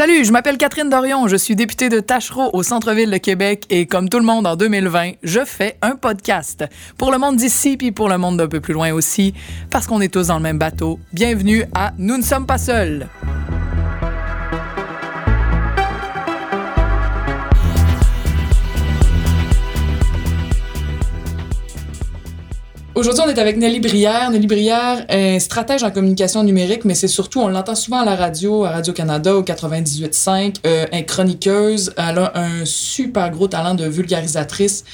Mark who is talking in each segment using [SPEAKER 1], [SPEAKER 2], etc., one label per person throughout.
[SPEAKER 1] Salut, je m'appelle Catherine Dorion, je suis députée de Tachereau au centre-ville de Québec et comme tout le monde en 2020, je fais un podcast. Pour le monde d'ici puis pour le monde d'un peu plus loin aussi, parce qu'on est tous dans le même bateau. Bienvenue à Nous ne sommes pas seuls. Aujourd'hui, on est avec Nelly Brière. Nelly Brière est stratège en communication numérique, mais c'est surtout, on l'entend souvent à la radio, à Radio-Canada, au 98.5, euh, est chroniqueuse. Elle a un super gros talent de vulgarisatrice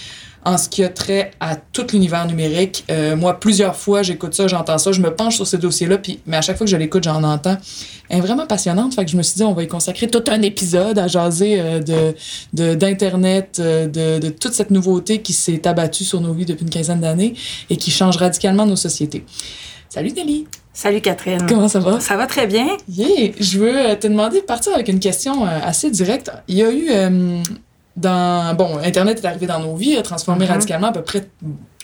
[SPEAKER 1] en ce qui a trait à tout l'univers numérique. Euh, moi, plusieurs fois, j'écoute ça, j'entends ça, je me penche sur ces dossiers-là, puis, mais à chaque fois que je l'écoute, j'en entends. Elle est vraiment passionnante, fait que je me suis dit, on va y consacrer tout un épisode à jaser euh, de, d'Internet, euh, de, de toute cette nouveauté qui s'est abattue sur nos vies depuis une quinzaine d'années et qui change radicalement nos sociétés. Salut Nelly!
[SPEAKER 2] Salut Catherine.
[SPEAKER 1] Comment ça va?
[SPEAKER 2] Ça va très bien.
[SPEAKER 1] Yeah! Je veux te demander de partir avec une question assez directe. Il y a eu dans bon internet est arrivé dans nos vies a transformé
[SPEAKER 2] Mhm.
[SPEAKER 1] radicalement à peu près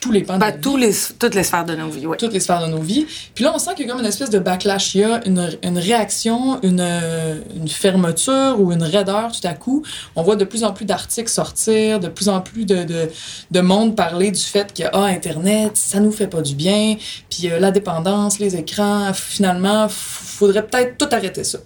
[SPEAKER 1] tous les pans de
[SPEAKER 2] Ben, tous
[SPEAKER 1] vie,
[SPEAKER 2] les, toutes les sphères de nos vies, oui.
[SPEAKER 1] toutes les sphères de nos vies. Puis là on sent qu'il y a comme une espèce de backlash. Il y a une, une réaction une, une fermeture ou une raideur tout à coup. On voit de plus en plus d'articles sortir de plus en plus de, de, de monde parler du fait que ah internet ça nous fait pas du bien. Puis euh, la dépendance les écrans finalement faudrait peut-être tout arrêter ça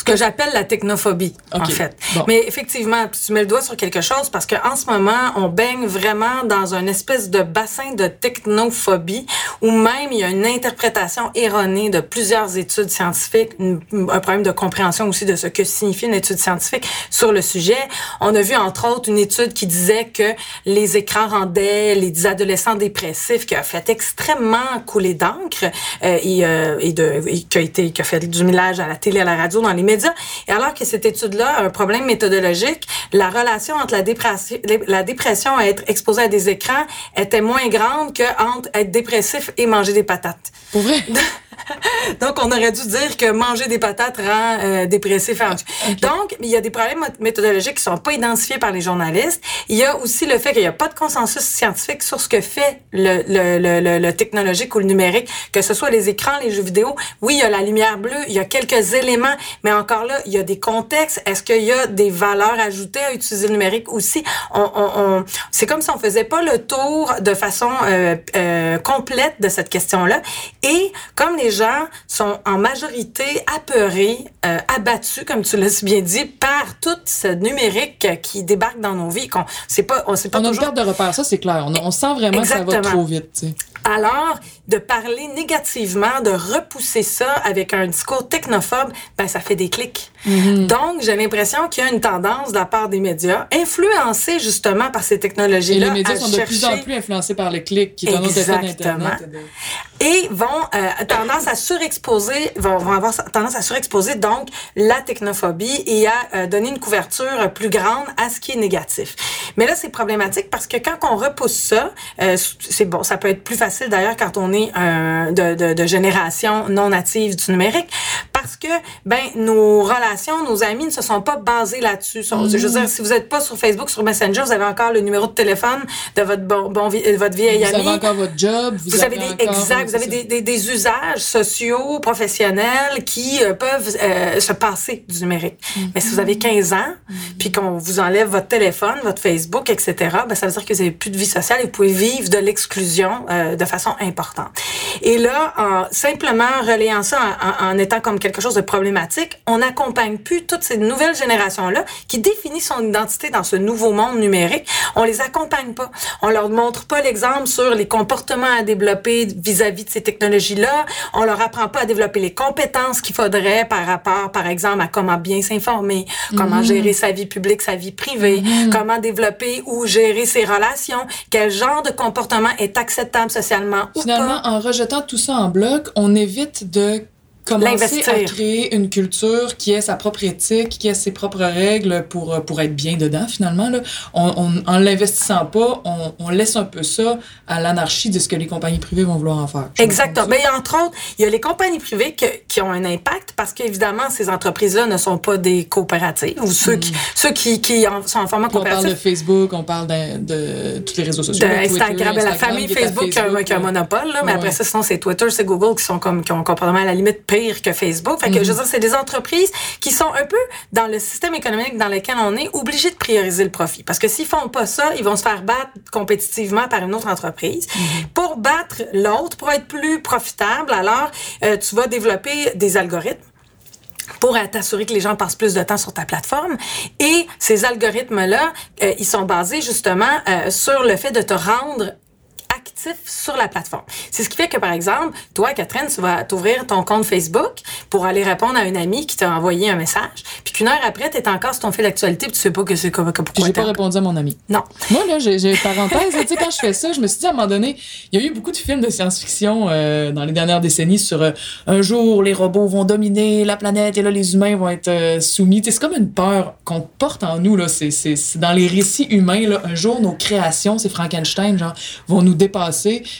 [SPEAKER 2] Ce que j'appelle la technophobie, en fait.
[SPEAKER 1] Bon.
[SPEAKER 2] Mais effectivement, tu mets le doigt sur quelque chose parce qu'en ce moment, on baigne vraiment dans un espèce de bassin de technophobie où même il y a une interprétation erronée de plusieurs études scientifiques, un problème de compréhension aussi de ce que signifie une étude scientifique sur le sujet. On a vu entre autres une étude qui disait que les écrans rendaient les adolescents dépressifs, qui a fait extrêmement couler d'encre euh, et, euh, et, de, et qui a été qui a fait du millage à la télé, à la radio, dans les médias. Et alors que cette étude-là a un problème méthodologique, la relation entre la dépression, la dépression et être exposé à des écrans était moins grande que entre être dépressif et manger des patates.
[SPEAKER 1] pour vrai?
[SPEAKER 2] Donc, on aurait dû dire que manger des patates rend euh, dépressif. Donc, il y a des problèmes méthodologiques qui sont pas identifiés par les journalistes. Il y a aussi le fait qu'il n'y a pas de consensus scientifique sur ce que fait le, le, le, le, le technologique ou le numérique, que ce soit les écrans, les jeux vidéo. Oui, il y a la lumière bleue, il y a quelques éléments, mais encore là, il y a des contextes. Est-ce qu'il y a des valeurs ajoutées à utiliser le numérique aussi? On, on, on- c'est comme si on faisait pas le tour de façon euh, euh, complète de cette question-là. Et comme les gens sont en majorité apeurés, euh, abattus, comme tu l'as si bien dit, par tout ce numérique qui débarque dans nos vies, qu'on sait pas, on pas
[SPEAKER 1] On a une
[SPEAKER 2] toujours
[SPEAKER 1] perte de repère, ça c'est clair. On, on sent vraiment que ça va trop vite.
[SPEAKER 2] alors, de parler négativement, de repousser ça avec un discours technophobe, ben ça fait des clics.
[SPEAKER 1] Mm-hmm.
[SPEAKER 2] Donc, j'ai l'impression qu'il y a une tendance de la part des médias, influencés justement par ces
[SPEAKER 1] Et
[SPEAKER 2] technologies-là,
[SPEAKER 1] les médias
[SPEAKER 2] à
[SPEAKER 1] sont de plus en
[SPEAKER 2] chercher-
[SPEAKER 1] plus influencés par le clic, qui
[SPEAKER 2] Exactement.
[SPEAKER 1] de-
[SPEAKER 2] et vont euh, tendance à surexposer, vont, vont avoir tendance à surexposer donc la technophobie et à euh, donner une couverture plus grande à ce qui est négatif. Mais là, c'est problématique parce que quand on repousse ça, euh, c'est bon, ça peut être plus facile d'ailleurs quand on est de, génération non native du numérique, ben nos relations, nos amis ne se sont pas basés là-dessus. Je veux dire, si vous n'êtes pas sur Facebook, sur Messenger, vous avez encore le numéro de téléphone de votre bon, bon euh, votre vieille
[SPEAKER 1] Vous
[SPEAKER 2] amie.
[SPEAKER 1] avez encore votre job, vous,
[SPEAKER 2] Vous avez des,
[SPEAKER 1] encore-
[SPEAKER 2] exact, vous avez
[SPEAKER 1] c'est
[SPEAKER 2] des, des, des usages sociaux, professionnels qui euh, peuvent euh, se passer du numérique. Mais si vous avez 15 ans, puis qu'on vous enlève votre téléphone, votre Facebook, etc., ben, ça veut dire que vous n'avez plus de vie sociale et vous pouvez vivre de l'exclusion euh, de façon importante. Et là, en simplement relayant ça en, en- en étant comme quelque chose de on n'accompagne plus toutes ces nouvelles générations-là qui définissent son identité dans ce nouveau monde numérique. On les accompagne pas. On leur montre pas l'exemple sur les comportements à développer vis-à-vis de ces technologies-là. On leur apprend pas à développer les compétences qu'il faudrait par rapport, par exemple, à comment bien s'informer, comment gérer sa vie publique, sa vie privée, comment développer ou gérer ses relations, quel genre de comportement est acceptable socialement ou
[SPEAKER 1] Finalement,
[SPEAKER 2] pas.
[SPEAKER 1] en rejetant tout ça en bloc, on évite de commencer à créer une culture qui ait sa propre éthique, qui ait ses propres règles pour, euh, pour être bien dedans, finalement. Là. On, on- en l'investissant pas, on, on laisse un peu ça à l'anarchie de ce que les compagnies privées vont vouloir en faire.
[SPEAKER 2] Exactement. Mais entre autres, il y a les compagnies privées que- qui ont un impact parce qu'évidemment, ces entreprises-là ne sont pas des coopératives ou ceux qui, ceux qui, qui en- sont en format
[SPEAKER 1] On parle de
[SPEAKER 2] coopératif.
[SPEAKER 1] Facebook, on parle de, de tous les réseaux sociaux.
[SPEAKER 2] De
[SPEAKER 1] Twitter,
[SPEAKER 2] Instagram, la famille Facebook, qui a, un- monopole, là, mais
[SPEAKER 1] Ouais,
[SPEAKER 2] après ça, sinon c'est Twitter, c'est Google qui sont comme qui ont un comportement à la limite pire pire que Facebook. Fait que, je veux dire, c'est des entreprises qui sont un peu dans le système économique dans lequel on est obligés de prioriser le profit. Parce que s'ils font pas ça, ils vont se faire battre compétitivement par une autre entreprise. Pour battre l'autre, pour être plus profitable, alors, euh, tu vas développer des algorithmes pour t'assurer que les gens passent plus de temps sur ta plateforme. Et ces algorithmes-là, euh, ils sont basés justement euh, sur le fait de te rendre actif sur la plateforme. C'est ce qui fait que, par exemple, toi, Catherine, tu vas t'ouvrir ton compte Facebook pour aller répondre à une amie qui t'a envoyé un message, puis qu'une heure après, tu es encore sur ton fil d'actualité, puis tu sais pas que c'est comme pourquoi
[SPEAKER 1] J'ai pas répondu à mon ami.
[SPEAKER 2] Non.
[SPEAKER 1] Moi, là, j'ai parenthèse, tu sais, quand je fais ça, je me suis dit à un moment donné, il y a eu beaucoup de films de science-fiction euh, dans les dernières décennies sur euh, un jour, les robots vont dominer la planète et là, les humains vont être euh, soumis. C'est comme une peur qu'on porte en nous, là. C'est dans les récits humains, là. Un jour, nos créations, c'est Frankenstein, genre, vont nous dépasser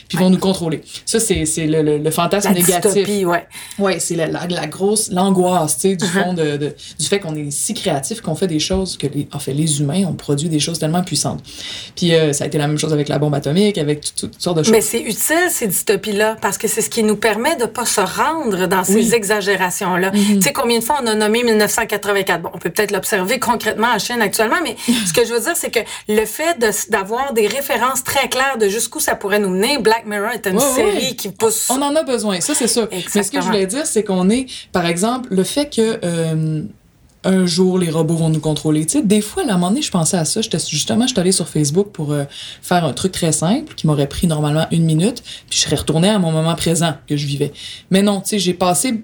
[SPEAKER 1] puis vont nous contrôler. Ça, c'est le, le, le fantasme
[SPEAKER 2] La
[SPEAKER 1] négatif.
[SPEAKER 2] dystopie, ouais.
[SPEAKER 1] Ouais, c'est la, la, la grosse, l'angoisse, tu sais, du fond de, de- du fait qu'on est si créatif qu'on fait des choses que les, en fait, les humains ont produit des choses tellement puissantes. Puis euh, ça a été la même chose avec la bombe atomique, avec tout- toutes sortes de choses.
[SPEAKER 2] Mais c'est utile, ces dystopies-là, parce que c'est ce qui nous permet de pas se rendre dans ces
[SPEAKER 1] Oui.
[SPEAKER 2] Exagérations-là. Tu sais, combien de fois on a nommé 1984? Bon, on peut peut-être l'observer concrètement en Chine actuellement, mais ce que je veux dire, c'est que le fait de- d'avoir des références très claires de jusqu'où ça pourrait nous mener, Black Mirror est une
[SPEAKER 1] Ouais,
[SPEAKER 2] série
[SPEAKER 1] ouais.
[SPEAKER 2] qui pousse...
[SPEAKER 1] On en a besoin, ça c'est sûr. Mais ce que je voulais dire, c'est qu'on est, par exemple, le fait que euh, un jour les robots vont nous contrôler. Tu sais, des fois, à un moment donné, je pensais à ça. J'étais justement, je suis allée sur Facebook pour euh, faire un truc très simple qui m'aurait pris normalement une minute, puis je serais retournée à mon moment présent que je vivais. Mais non, tu sais, j'ai passé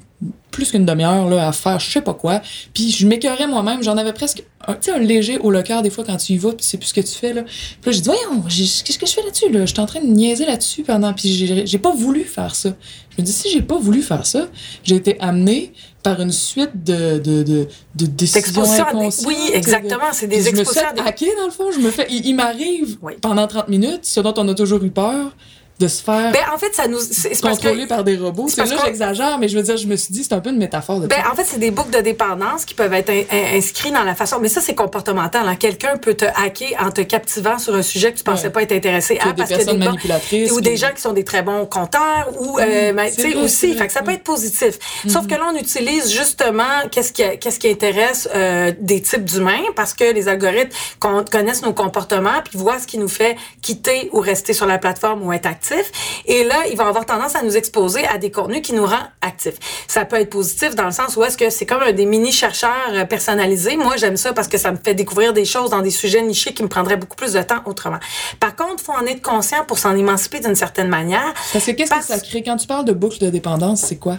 [SPEAKER 1] plus qu'une demi-heure là à faire je sais pas quoi. Puis je m'écœurais moi-même j'en avais presque un, un léger au le cœur des fois quand tu y vas puis sais plus ce que tu fais là. Puis là j'ai dit voyons qu'est-ce que je fais là-dessus là? J'étais en train de niaiser là-dessus pendant puis j'ai pas voulu faire ça. Je me dis si j'ai pas voulu faire ça j'ai été amenée par une suite de de de, de décisions inconscientes
[SPEAKER 2] oui, exactement, c'est des
[SPEAKER 1] Puis je me suis
[SPEAKER 2] expositions des-
[SPEAKER 1] hacker dans le fond je me fais il, il m'arrive
[SPEAKER 2] Oui.
[SPEAKER 1] pendant 30 minutes ce dont on a toujours eu peur de se faire
[SPEAKER 2] Ben, en fait, ça nous... C'est parce que...
[SPEAKER 1] par des robots.
[SPEAKER 2] c'est
[SPEAKER 1] là, j'exagère, mais je veux dire, je me suis dit, c'est un peu une métaphore de
[SPEAKER 2] Ben, en fait, c'est des boucles de dépendance qui peuvent être in- in- inscrits dans la façon. Mais ça, c'est comportemental. hein. Quelqu'un peut te hacker en te captivant sur un sujet que tu pensais
[SPEAKER 1] Ouais.
[SPEAKER 2] pas être intéressé à
[SPEAKER 1] des
[SPEAKER 2] parce que des bons- ou des gens qui sont des très bons compteurs ou euh, ben, tu sais aussi. Fait que ça peut être positif. Sauf que là, on utilise justement qu'est-ce qui qu'est-ce qui intéresse euh, des types d'humains parce que les algorithmes con- connaissent nos comportements puis voient ce qui nous fait quitter ou rester sur la plateforme ou être actif. Et là, ils vont avoir tendance à nous exposer à des contenus qui nous rendent actifs. Ça peut être positif dans le sens où est-ce que c'est comme un des mini chercheurs euh, personnalisés. Moi, j'aime ça parce que ça me fait découvrir des choses dans des sujets nichés qui me prendraient beaucoup plus de temps autrement. Par contre, faut en être conscient pour s'en émanciper d'une certaine manière.
[SPEAKER 1] Parce que qu'est-ce que ça crée? Quand tu parles de boucle de dépendance, c'est quoi?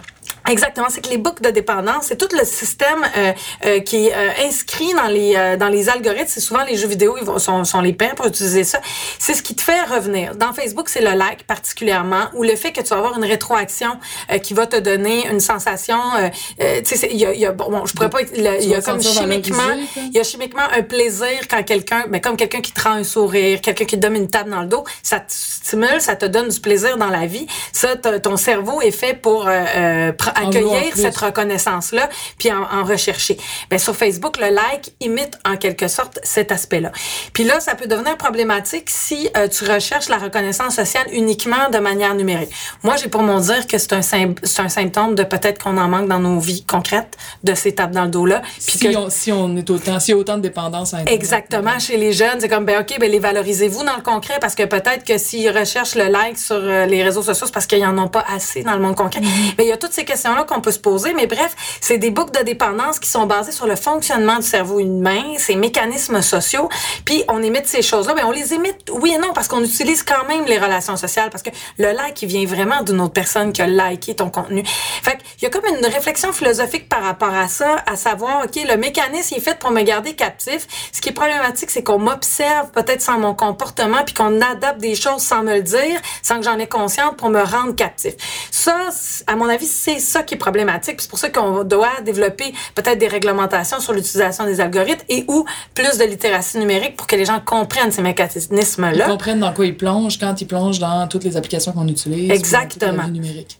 [SPEAKER 2] Exactement, c'est que les boucles de dépendance, c'est tout le système euh, euh, qui est euh, inscrit dans les euh, dans les algorithmes. C'est souvent les jeux vidéo, ils vont, sont, sont les pères pour utiliser ça. C'est ce qui te fait revenir. Dans Facebook, c'est le like particulièrement, ou le fait que tu vas avoir une rétroaction euh, qui va te donner une sensation. Euh, tu sais, il y a, y a bon, je pourrais pas. Il y a comme chimiquement, il y a chimiquement un plaisir quand quelqu'un, mais comme quelqu'un qui te rend un sourire, quelqu'un qui te donne une tape dans le dos, ça te stimule, ça te donne du plaisir dans la vie. Ça, ton cerveau est fait pour accueillir cette reconnaissance-là, puis en, en rechercher. Ben, sur Facebook, le like imite en quelque sorte cet aspect-là. Puis là, ça peut devenir problématique si euh, tu recherches la reconnaissance sociale uniquement de manière numérique. Moi, j'ai pour mon dire que c'est un, un symptôme de peut-être qu'on en manque dans nos vies concrètes, de ces tapes dans le dos-là. Puis
[SPEAKER 1] Si,
[SPEAKER 2] que-
[SPEAKER 1] on, si on est autant, s'il y a autant de dépendance à Internet.
[SPEAKER 2] Exactement, chez les jeunes, c'est comme ben OK, ben les valorisez-vous dans le concret parce que peut-être que s'ils recherchent le like sur euh, les réseaux sociaux, c'est parce qu'ils en ont pas assez dans le monde concret. Mais il y a toutes ces questions-là qu'on peut se poser, mais bref, c'est des boucles de dépendance qui sont basées sur le fonctionnement du cerveau humain, ces mécanismes sociaux, puis on émite ces choses-là, mais on les émite oui et non parce qu'on utilise quand même les relations sociales parce que le like il vient vraiment d'une autre personne qui a liké ton contenu. Fait qu'il y a comme une réflexion philosophique par rapport à ça, à savoir OK, le mécanisme est fait pour me garder captif. Ce qui est problématique, c'est qu'on m'observe peut-être sans mon comportement puis qu'on adapte des choses sans me le dire, sans que j'en ai conscience pour me rendre captif. Ça, à mon avis, c'est ça qui est problématique. C'est pour ça qu'on doit développer peut-être des réglementations sur l'utilisation des algorithmes et ou plus de littératie numérique pour que les gens comprennent ces
[SPEAKER 1] Ils
[SPEAKER 2] mécanismes-là.
[SPEAKER 1] comprennent dans quoi ils plongent quand ils plongent dans toutes les applications qu'on utilise.
[SPEAKER 2] Exactement.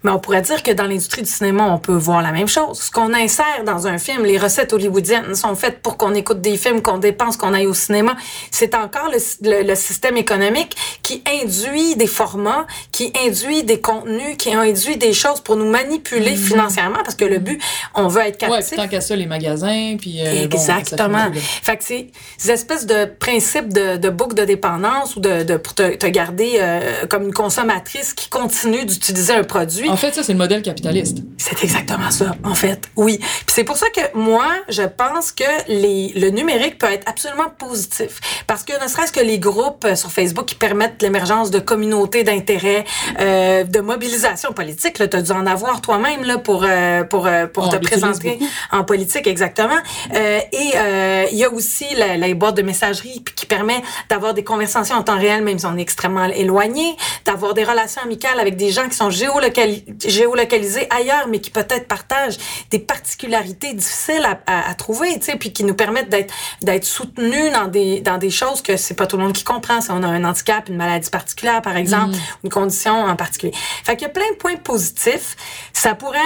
[SPEAKER 2] Mais on pourrait dire que dans l'industrie du cinéma, on peut voir la même chose. Ce qu'on insère dans un film, les recettes hollywoodiennes sont faites pour qu'on écoute des films, qu'on dépense, qu'on aille au cinéma. C'est encore le, le- le système économique qui induit des formats, qui induit des contenus, qui induit des choses pour nous manipuler financièrement parce que le but, on veut être
[SPEAKER 1] Ouais,
[SPEAKER 2] captif.
[SPEAKER 1] puis tant qu'à ça, les magasins, puis... euh, bon, ça
[SPEAKER 2] Exactement.
[SPEAKER 1] là.
[SPEAKER 2] fait que c'est ces espèces de principes de, de boucle de dépendance ou de, de pour te, te garder euh, comme une consommatrice qui continue d'utiliser un produit.
[SPEAKER 1] En fait, ça, c'est le modèle capitaliste.
[SPEAKER 2] C'est exactement ça, en fait. Oui. Puis c'est pour ça que moi, je pense que les, le numérique peut être absolument positif. Parce que ne serait-ce que les groupes euh, sur Facebook qui permettent l'émergence de communautés d'intérêt, euh, de mobilisation politique, tu as dû en avoir toi-même là, pour, euh, pour, euh, pour
[SPEAKER 1] On
[SPEAKER 2] te présenter
[SPEAKER 1] beaucoup.
[SPEAKER 2] en politique, exactement. Euh, et il y a aussi la, la boîte de messagerie qui permet d'avoir des conversations en temps réel, même si on est extrêmement éloigné, d'avoir des relations amicales avec des gens qui sont géolocali- géolocalisés ailleurs, mais qui peut-être partagent des particularités difficiles à, à, à trouver, tu sais, puis qui nous permettent d'être d'être soutenus dans des dans des choses que c'est pas tout le monde qui comprend. Si on a un handicap, une maladie particulière, par exemple, une condition en particulier. Fait qu'il y a plein de points positifs. Ça pourrait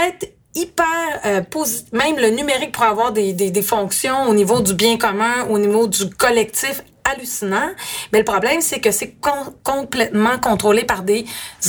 [SPEAKER 2] hyper euh, posi- même le numérique pour avoir des fonctions au niveau du bien commun, au niveau du collectif hallucinant. Mais le problème, c'est que c'est complètement contrôlé par des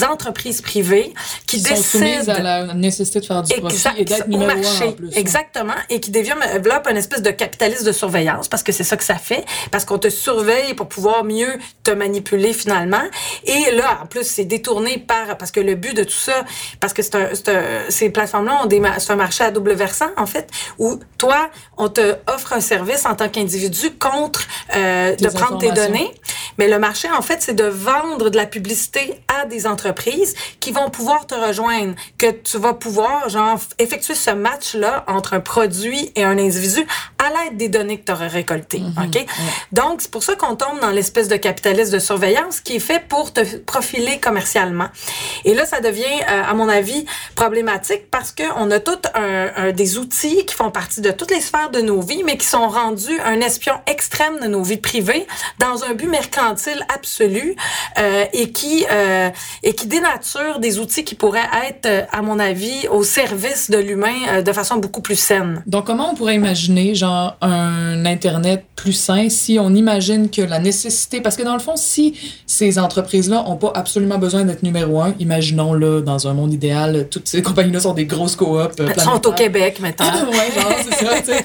[SPEAKER 2] entreprises privées qui,
[SPEAKER 1] Qui sont soumises
[SPEAKER 2] décident
[SPEAKER 1] à la nécessité de faire du profit et d'être numéro un
[SPEAKER 2] marché.
[SPEAKER 1] en plus. hein.
[SPEAKER 2] Exactement. Et qui développe une espèce de capitalisme de surveillance parce que c'est ça que ça fait. Parce qu'on te surveille pour pouvoir mieux te manipuler finalement. Et là, en plus, c'est détourné par, parce que le but de tout ça, parce que c'est un, c'est un- ces plateformes-là c'est un marché à double versant, en fait, où toi, on te offre un service en tant qu'individu contre, euh, de prendre tes données. Mais le marché, en fait, c'est de vendre de la publicité à des entreprises qui vont pouvoir te rejoindre, que tu vas pouvoir, genre, effectuer ce match-là entre un produit et un individu à l'aide des données que tu auras récoltées. OK? Donc, c'est pour ça qu'on tombe dans l'espèce de capitalisme de surveillance qui est fait pour te profiler commercialement. Et là, ça devient, euh, à mon avis, problématique parce qu'on a tous un, un- des outils qui font partie de toutes les sphères de nos vies, mais qui sont rendus un espion extrême de nos vies privées dans un but mercantile absolu euh, et qui euh, et qui dénature des outils qui pourraient être, euh, à mon avis, au service de l'humain de façon beaucoup plus saine.
[SPEAKER 1] Donc, comment on pourrait imaginer, genre, un Internet plus sain si on imagine que la nécessité... Parce que dans le fond, si ces entreprises-là ont pas absolument besoin d'être numéro un, imaginons, là, dans un monde idéal, toutes ces compagnies-là sont des grosses coops euh,
[SPEAKER 2] Elles sont au. Québec maintenant.
[SPEAKER 1] ouais, genre, c'est ça.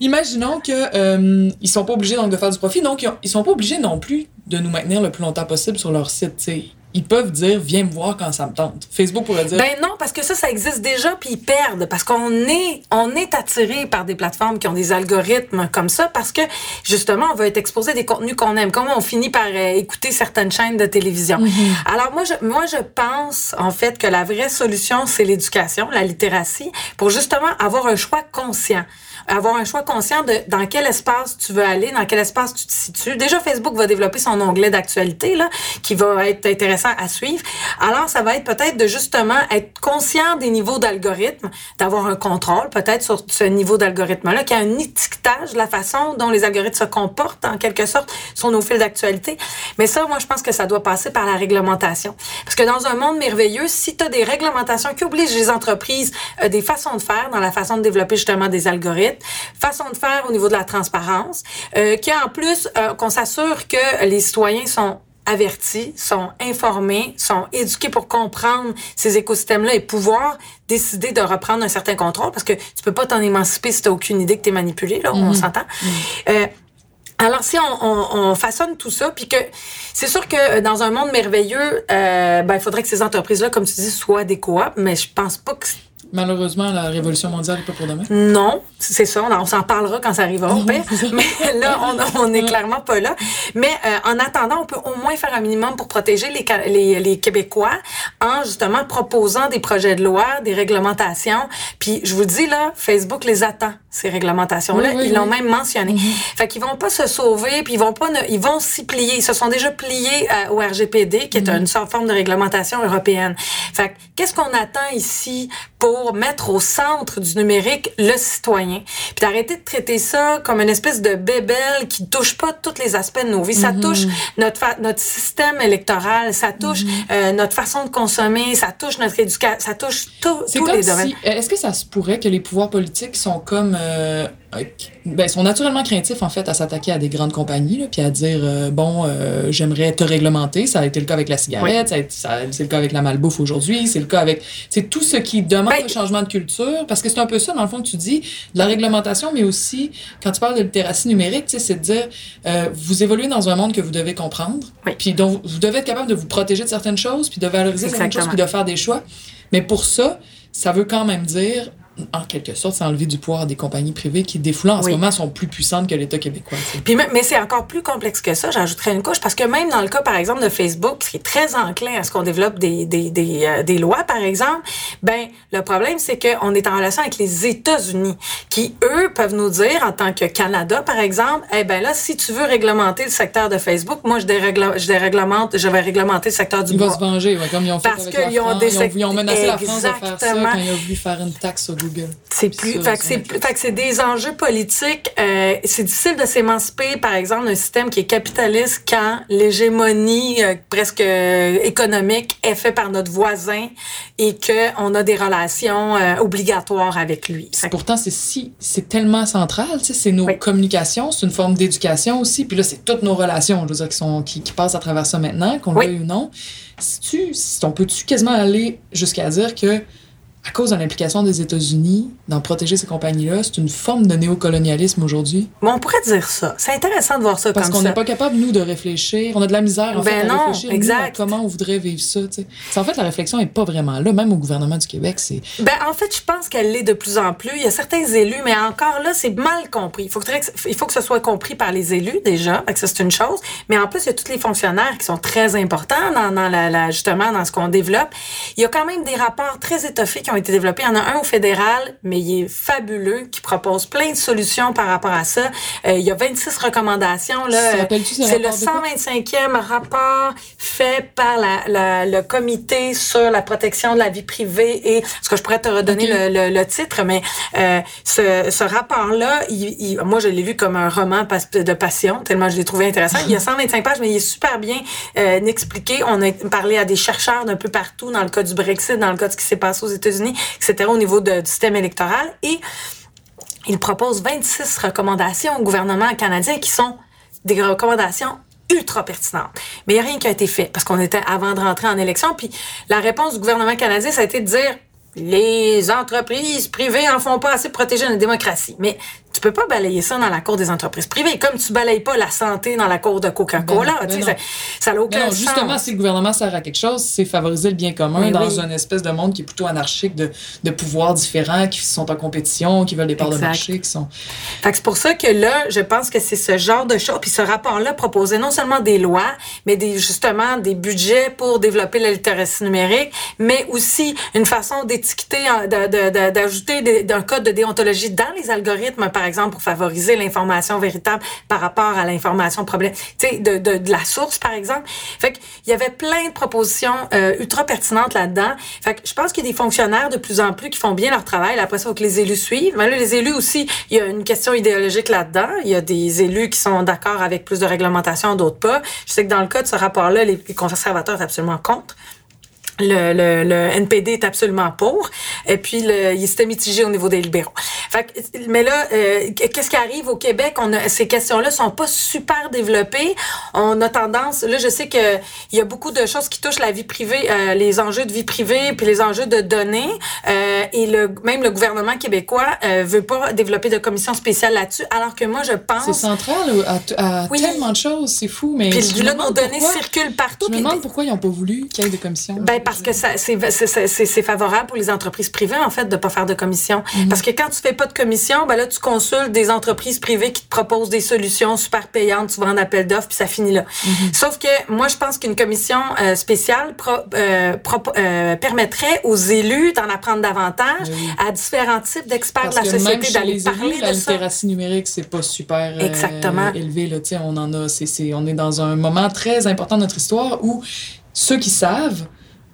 [SPEAKER 1] Imaginons que euh, ils sont pas obligés donc de faire du profit, donc ils, ils sont pas obligés non plus de nous maintenir le plus longtemps possible sur leur site. Ils peuvent dire viens me voir quand ça me tente. Facebook pourrait dire
[SPEAKER 2] Ben non, parce que ça, ça existe déjà, puis ils perdent, parce qu'on est, on est attiré par des plateformes qui ont des algorithmes comme ça, parce que justement, on veut être exposé à des contenus qu'on aime. Comment on finit par euh, écouter certaines chaînes de télévision. Alors moi, je, moi, je pense en fait que la vraie solution, c'est l'éducation, la littératie, pour justement avoir un choix conscient avoir un choix conscient de dans quel espace tu veux aller, dans quel espace tu te situes. Déjà, Facebook va développer son onglet d'actualité, là, qui va être intéressant à suivre. Alors, ça va être peut-être de justement être conscient des niveaux d'algorithmes, d'avoir un contrôle peut-être sur ce niveau d'algorithme-là, qu'il y a un étiquetage la façon dont les algorithmes se comportent, en quelque sorte, sur nos fils d'actualité. Mais ça, moi, je pense que ça doit passer par la réglementation. Parce que dans un monde merveilleux, si tu as des réglementations qui obligent les entreprises euh, des façons de faire dans la façon de développer justement des algorithmes, façon de faire au niveau de la transparence, euh, qui en plus euh, qu'on s'assure que les citoyens sont avertis, sont informés, sont éduqués pour comprendre ces écosystèmes-là et pouvoir décider de reprendre un certain contrôle parce que tu peux pas t'en émanciper si t'as aucune idée que t'es manipulé, là, on s'entend. Euh, alors, si on, on, on façonne tout ça, puis que c'est sûr que dans un monde merveilleux, euh, ben, il faudrait que ces entreprises-là, comme tu dis, soient des coops, mais je pense pas que
[SPEAKER 1] malheureusement la révolution mondiale n'est pas pour demain.
[SPEAKER 2] non, c'est ça. On, on s'en parlera quand ça arrivera. Mais là, on on est clairement pas là. Mais euh, en attendant, on peut au moins faire un minimum pour protéger les, les, les Québécois en justement proposant des projets de loi, des réglementations. Puis je vous dis là, Facebook les attend ces réglementations-là.
[SPEAKER 1] Oui, oui,
[SPEAKER 2] ils l'ont
[SPEAKER 1] oui.
[SPEAKER 2] même mentionné. Fait qu'ils vont pas se sauver, puis ils vont pas, ne- ils vont s'y plier. Ils se sont déjà pliés euh, au RGPD, qui est une sorte forme de réglementation européenne. Fait que qu'est-ce qu'on attend ici pour mettre au centre du numérique le citoyen, puis d'arrêter de traiter ça comme une espèce de bébelle qui touche pas tous les aspects de nos vies. Ça touche notre notre système électoral, ça touche euh, notre façon de consommer, ça touche notre éducation, ça touche tout- tous les domaines.
[SPEAKER 1] si. Est-ce que ça se pourrait que les pouvoirs politiques sont comme euh, ben, sont naturellement craintifs, en fait, à s'attaquer à des grandes compagnies, là, puis à dire, euh, bon, euh, j'aimerais te réglementer. Ça a été le cas avec la cigarette, ça, c'est le cas avec la malbouffe aujourd'hui, c'est le cas avec... C'est tout ce qui demande ben, un changement de culture, parce que c'est un peu ça, dans le fond, que tu dis, de la réglementation, mais aussi, quand tu parles de littératie numérique, c'est de dire, vous évoluez dans un monde que vous devez comprendre, puis donc vous devez être capable de vous protéger de certaines choses, puis de valoriser certaines choses, puis de faire des choix. Mais pour ça, ça veut quand même dire en quelque sorte, c'est enlever du pouvoir à des compagnies privées qui, des en ce moment, sont plus puissantes que l'État québécois.
[SPEAKER 2] Puis, mais c'est encore plus complexe que ça. J'ajouterais une couche parce que même dans le cas, par exemple, de Facebook, qui est très enclin à ce qu'on développe des, des, des, euh, des, lois, par exemple, ben le problème, c'est qu'on est en relation avec les États-Unis qui, eux, peuvent nous dire, en tant que Canada, par exemple, eh ben là, si tu veux réglementer le secteur de Facebook, moi, je, dérègle, je déréglemente, je vais réglementer le secteur du
[SPEAKER 1] ils
[SPEAKER 2] bois.
[SPEAKER 1] Vont se venger, comme ils ont fait
[SPEAKER 2] parce
[SPEAKER 1] avec la
[SPEAKER 2] ils ont, des
[SPEAKER 1] ils, ont, menacé la France de faire ça quand ils ont voulu faire une taxe au Google.
[SPEAKER 2] C'est plus. fait que c'est, fait que c'est des enjeux politiques. Euh, c'est difficile de s'émanciper, par exemple, d'un système qui est capitaliste quand l'hégémonie euh, presque euh, économique est faite par notre voisin et que on a des relations euh, obligatoires avec lui.
[SPEAKER 1] Pourtant, c'est si, c'est tellement central. C'est nos communications, c'est une forme d'éducation aussi. Puis là, c'est toutes nos relations, je veux dire, qui sont qui, qui passent à travers ça maintenant, qu'on le veuille ou non. Si tu, si on peut-tu quasiment aller jusqu'à dire que à cause de l'implication des États-Unis dans protéger ces compagnies-là, c'est une forme de néocolonialisme aujourd'hui.
[SPEAKER 2] Mais on pourrait dire ça. C'est intéressant de voir ça
[SPEAKER 1] Parce
[SPEAKER 2] comme
[SPEAKER 1] qu'on n'est pas capable, nous, de réfléchir. On a de la misère, en
[SPEAKER 2] Ben
[SPEAKER 1] fait, à
[SPEAKER 2] non,
[SPEAKER 1] réfléchir
[SPEAKER 2] exact.
[SPEAKER 1] nous, à comment on voudrait vivre ça. tu sais. En fait, la réflexion n'est pas vraiment là. Même au gouvernement du Québec, c'est...
[SPEAKER 2] Ben, en fait, je pense qu'elle l'est de plus en plus. Il y a certains élus, mais encore là, c'est mal compris. Il faut, que, il faut que ce soit compris par les élus, déjà. Ça, c'est une chose. Mais en plus, il y a tous les fonctionnaires qui sont très importants dans, dans la, la- justement, dans ce qu'on développe. Il y a quand même des rapports très étoffés qui ont été développés. Il y en a un au fédéral, mais il est fabuleux, qui propose plein de solutions par rapport à ça. Euh, il y a 26 recommandations, là. C'est le
[SPEAKER 1] rapport de quoi?
[SPEAKER 2] 125e rapport fait par la, la- le comité sur la protection de la vie privée et ce que je pourrais te redonner le, le- le titre, mais euh, ce, ce rapport-là, il, il- moi je l'ai lu comme un roman de passion, tellement je l'ai trouvé intéressant. Il y a 125 pages, mais il est super bien euh, expliqué. On a parlé à des chercheurs d'un peu partout dans le cas du Brexit, dans le cas de ce qui s'est passé aux États-Unis, etc. au niveau de- du système électoral et il propose 26 recommandations au gouvernement canadien qui sont des recommandations ultra pertinentes. Mais il n'y a rien qui a été fait parce qu'on était avant de rentrer en élection. Puis la réponse du gouvernement canadien, ça a été de dire les entreprises privées en font pas assez pour protéger la démocratie. Mais tu peux pas balayer ça dans la cour des entreprises privées, comme tu balayes pas la santé dans la cour de Coca-Cola.
[SPEAKER 1] Ben ben
[SPEAKER 2] ça- n'a aucun
[SPEAKER 1] non, justement,
[SPEAKER 2] sens.
[SPEAKER 1] si le gouvernement sert à quelque chose, c'est favoriser le bien commun
[SPEAKER 2] Mais
[SPEAKER 1] dans
[SPEAKER 2] oui.
[SPEAKER 1] une espèce de monde qui est plutôt anarchique de, de pouvoirs différents, qui sont en compétition, qui veulent des parts de marché, qui sont...
[SPEAKER 2] C'est pour ça que là, je pense que c'est ce genre de choses. Puis ce rapport-là proposait non seulement des lois, mais des, justement des budgets pour développer la littératie numérique, mais aussi une façon d'étiqueter, d'ajouter un code de déontologie dans les algorithmes, par exemple, pour favoriser l'information véritable par rapport à l'information problème, tu sais, de, de, la source, par exemple. Fait qu'il y avait plein de propositions euh, ultra pertinentes là-dedans. Fait que je pense qu'il y a des fonctionnaires de plus en plus qui font bien leur travail. Après ça, faut que les élus suivent. Mais là, les élus aussi, il y a une question idéologique là-dedans. Il y a des élus qui sont d'accord avec plus de réglementation, d'autres pas. Je sais que dans le cas de ce rapport-là, les conservateurs sont absolument contre. Le, le, le NPD est absolument pour. Et puis, le, il s'était mitigé au niveau des libéraux. Fait que, mais là, euh, qu'est-ce qui arrive au Québec? On a, ces questions-là sont pas super développées. On a tendance, là, je sais que il y a beaucoup de choses qui touchent la vie privée, euh, les enjeux de vie privée, puis les enjeux de données. Euh, et le, même le gouvernement québécois euh, veut pas développer de commission spéciale là-dessus, alors que moi, je pense...
[SPEAKER 1] C'est central à, à
[SPEAKER 2] Oui.
[SPEAKER 1] tellement de choses, c'est fou, mais...
[SPEAKER 2] Puis là, nos données circulent partout.
[SPEAKER 1] Je me demande pourquoi ils n'ont pas voulu qu'il y ait des commissions.
[SPEAKER 2] Ben parce que c'est favorable pour les entreprises privées en fait de pas faire de commission parce que quand tu fais pas de commission ben là tu consultes des entreprises privées qui te proposent des solutions super payantes souvent en appel d'offres puis ça finit là. Sauf que moi je pense qu'une commission euh, spéciale pro- euh, euh, permettrait aux élus d'en apprendre davantage
[SPEAKER 1] oui.
[SPEAKER 2] à différents types d'experts de la société d'aller parler
[SPEAKER 1] élus, la
[SPEAKER 2] de ça.
[SPEAKER 1] littératie numérique, c'est pas super
[SPEAKER 2] Exactement.
[SPEAKER 1] élevé. Là, on en a, c'est- on est dans un moment très important de notre histoire où ceux qui savent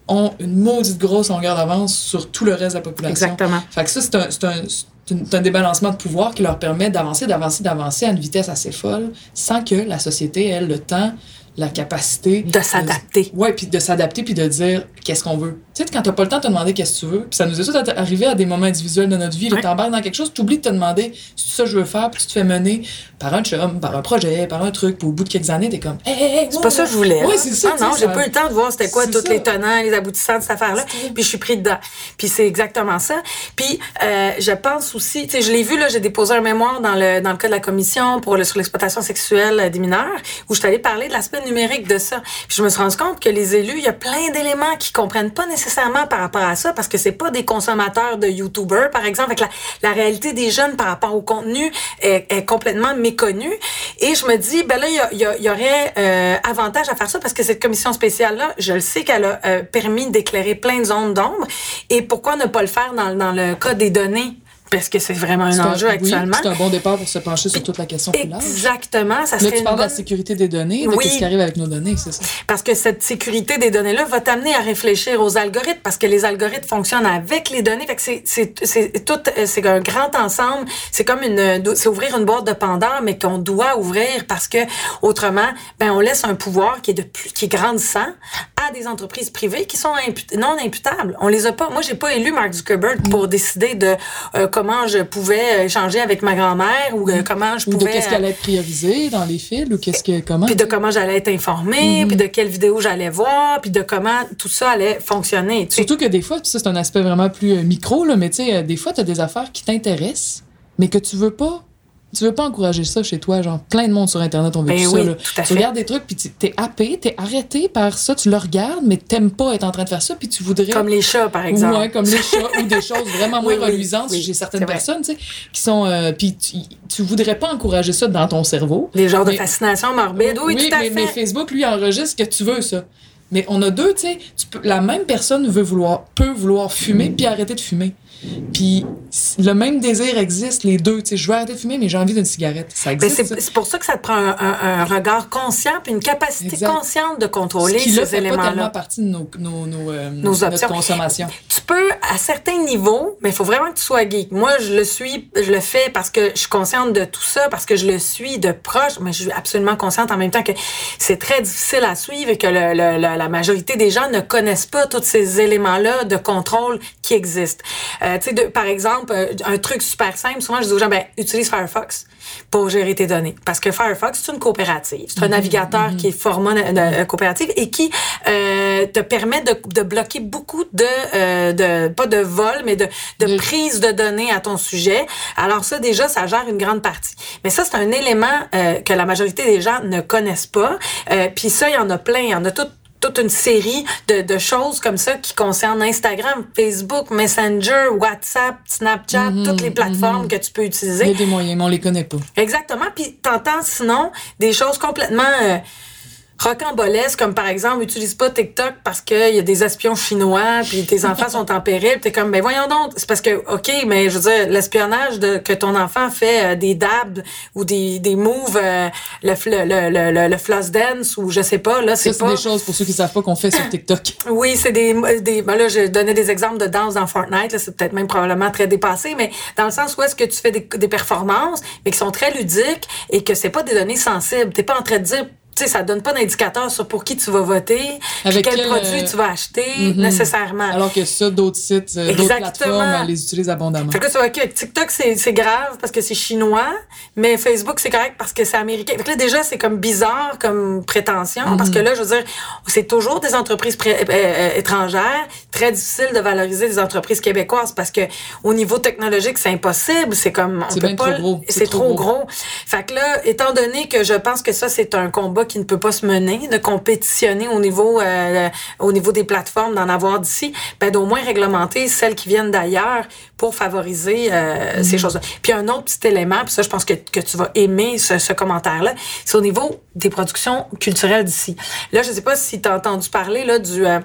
[SPEAKER 1] ont une maudite grosse longueur d'avance sur tout le reste de la population.
[SPEAKER 2] Exactement.
[SPEAKER 1] Fait que ça, c'est un, c'est un, un débalancement de pouvoir qui leur permet d'avancer, d'avancer, d'avancer à une vitesse assez folle sans que la société ait le temps la capacité
[SPEAKER 2] de s'adapter.
[SPEAKER 1] Ouais, puis de s'adapter puis de dire qu'est-ce qu'on veut. Tu sais, quand t'as pas le temps de te demander qu'est-ce que tu veux, puis ça nous est tous arrivé à des moments individuels de notre vie, le t'embarques dans quelque chose, t'oublies de te demander si ça je veux faire, puis tu te fais mener par un chum, par un projet, par un truc, puis au bout de quelques années, t'es comme, hé, hé,
[SPEAKER 2] c'est pas ça que je voulais.
[SPEAKER 1] Ouais, c'est ça.
[SPEAKER 2] Ah non, j'ai pas eu le temps de voir c'était quoi tous les tenants, les aboutissants de cette affaire-là, puis je suis pris dedans. Puis c'est exactement ça. Puis euh, je pense aussi, tu sais, je l'ai vu là, j'ai déposé un mémoire dans le dans le cas de la commission pour le, sur l'exploitation sexuelle des mineurs, où je t'allais parler de l'aspect numérique de ça. Puis je me suis rendu compte que les élus, il y a plein d'éléments qui comprennent pas nécessairement par rapport à ça parce que c'est pas des consommateurs de YouTubers, par exemple. Avec la, la réalité des jeunes par rapport au contenu est, complètement méconnue. Et je me dis, ben là, il y, aurait euh, avantage à faire ça parce que cette commission spéciale-là, je le sais qu'elle a euh, permis d'éclairer plein de zones d'ombre. Et pourquoi ne pas le faire dans, dans le cas des données? Parce que c'est vraiment un enjeu actuellement.
[SPEAKER 1] c'est un bon départ pour se pencher sur toute la question plus large.
[SPEAKER 2] Exactement. Ça serait
[SPEAKER 1] là, tu parles de la sécurité des données, de oui. qu'est-ce qui arrive avec nos données, c'est ça?
[SPEAKER 2] Parce que cette sécurité des données-là va t'amener à réfléchir aux algorithmes, parce que les algorithmes fonctionnent avec les données. Fait que c'est, tout, c'est un grand ensemble. C'est comme une, c'est ouvrir une boîte de Pandore, mais qu'on doit ouvrir parce que autrement, ben, on laisse un pouvoir qui est de plus, qui est grandissant à des entreprises privées qui sont non imputables. On les a pas. Moi, j'ai pas élu Mark Zuckerberg pour décider de euh, comment je pouvais échanger avec ma grand-mère ou euh, comment je pouvais.
[SPEAKER 1] Ou de qu'est-ce qui allait être dans les fils ou qu'est-ce que comment?
[SPEAKER 2] Puis de comment j'allais être informée, mm-hmm. puis de quelle vidéo j'allais voir, puis de comment tout ça allait fonctionner.
[SPEAKER 1] Surtout que des fois, ça c'est un aspect vraiment plus euh, micro là, mais tu sais, des fois tu as des affaires qui t'intéressent, mais que tu veux pas tu veux pas encourager ça chez toi, genre plein de monde sur internet ont vécu
[SPEAKER 2] ben
[SPEAKER 1] ça.
[SPEAKER 2] Oui,
[SPEAKER 1] là.
[SPEAKER 2] Tout à
[SPEAKER 1] tu regardes des trucs puis t'es happé, t'es arrêté par ça, tu le regardes mais t'aimes pas être en train de faire ça puis tu voudrais
[SPEAKER 2] comme les chats par exemple.
[SPEAKER 1] Ouais, comme les chats ou des choses vraiment moins
[SPEAKER 2] oui,
[SPEAKER 1] reluisantes.
[SPEAKER 2] Oui,
[SPEAKER 1] J'ai certaines personnes, tu sais, qui sont euh, puis tu, tu, voudrais pas encourager ça dans ton cerveau.
[SPEAKER 2] Les genres mais, de fascination morbide, oui, tout à
[SPEAKER 1] mais,
[SPEAKER 2] fait.
[SPEAKER 1] mais Facebook lui enregistre ce que tu veux ça. Mais on a deux, tu sais, la même personne veut vouloir peut vouloir fumer puis arrêter de fumer. Puis le même désir existe, les deux. Tu sais, je veux arrêter de fumer, mais j'ai envie d'une cigarette. Ça existe.
[SPEAKER 2] C'est pour ça que ça te prend un, un, un regard conscient puis une capacité
[SPEAKER 1] exact.
[SPEAKER 2] consciente de contrôler
[SPEAKER 1] Ce qui,
[SPEAKER 2] ces éléments-là.
[SPEAKER 1] pas tellement partie de nos, nos, nos, euh,
[SPEAKER 2] nos options.
[SPEAKER 1] notre consommation.
[SPEAKER 2] Tu peux, à certains niveaux, mais il faut vraiment que tu sois geek. Moi, je le suis, je le fais parce que je suis consciente de tout ça, parce que je le suis de proche, mais je suis absolument consciente en même temps que c'est très difficile à suivre et que le, le, la, la majorité des gens ne connaissent pas tous ces éléments-là de contrôle qui existent. Euh, tu sais, par exemple, exemple, un truc super simple, souvent je dis aux gens, ben, utilise Firefox pour gérer tes données. Parce que Firefox, c'est une coopérative. C'est un
[SPEAKER 1] Mhm,
[SPEAKER 2] navigateur qui est format de, coopérative et qui euh, te permet de, de, bloquer beaucoup de, euh, de, pas de vol, mais de, de, de, prise de données à ton sujet. Alors ça, déjà, ça gère une grande partie. Mais ça, c'est un élément euh, que la majorité des gens ne connaissent pas. Euh, Puis ça, il y en a plein. Il y en a tout toute une série de, de, choses comme ça qui concernent Instagram, Facebook, Messenger, WhatsApp, Snapchat,
[SPEAKER 1] mm -hmm,
[SPEAKER 2] toutes les plateformes
[SPEAKER 1] mm -hmm.
[SPEAKER 2] que tu peux utiliser.
[SPEAKER 1] Il y a des moyens, mais on les connaît pas.
[SPEAKER 2] Exactement. Puis t'entends sinon des choses complètement euh, rocambolesques, comme par exemple, utilise pas TikTok parce qu'il y a des espions chinois, puis tes enfants sont en péril. T'es comme, ben voyons donc, c'est parce que, OK, mais je veux dire, l'espionnage de que ton enfant fait euh, des dabs ou des, des moves, euh, le, le, le, le, le floss dance ou je sais pas, là, c'est pas...
[SPEAKER 1] des choses, pour ceux qui savent pas, qu'on fait sur TikTok.
[SPEAKER 2] Oui, c'est des... des ben là, je donnais des exemples de danse dans Fortnite, là, c'est peut-être même probablement très dépassé, mais dans le sens où est-ce que tu fais des, des performances, mais qui sont très ludiques et que c'est pas des données sensibles. T'es pas en train de dire tu sais, ça donne pas d'indicateur sur pour qui tu vas voter, Avec quel, quel produit euh... tu vas acheter mm -hmm. nécessairement.
[SPEAKER 1] Alors que ça, d'autres sites, euh, d'autres plateformes les utilisent abondamment.
[SPEAKER 2] Fait que tu vois, OK, TikTok, c'est grave parce que c'est chinois, mais Facebook, c'est correct parce que c'est américain. Fait que là, déjà, c'est comme bizarre comme prétention mm -hmm. parce que là, je veux dire, c'est toujours des entreprises euh, étrangères. Très difficile de valoriser des entreprises québécoises parce que au niveau technologique, c'est impossible. C'est comme, on peut pas. C'est trop, trop gros. gros. Fait que là, étant donné que je pense que ça, c'est un combat qui ne peut pas se mener, de compétitionner au niveau euh, au niveau des plateformes, d'en avoir d'ici, ben d'au moins réglementer celles qui viennent d'ailleurs pour favoriser euh, mm. ces choses-là. Puis un autre petit élément, puis ça, je pense que, que tu vas aimer ce, ce commentaire-là, c'est au niveau des productions culturelles d'ici. Là, je sais pas si tu as entendu parler là du euh,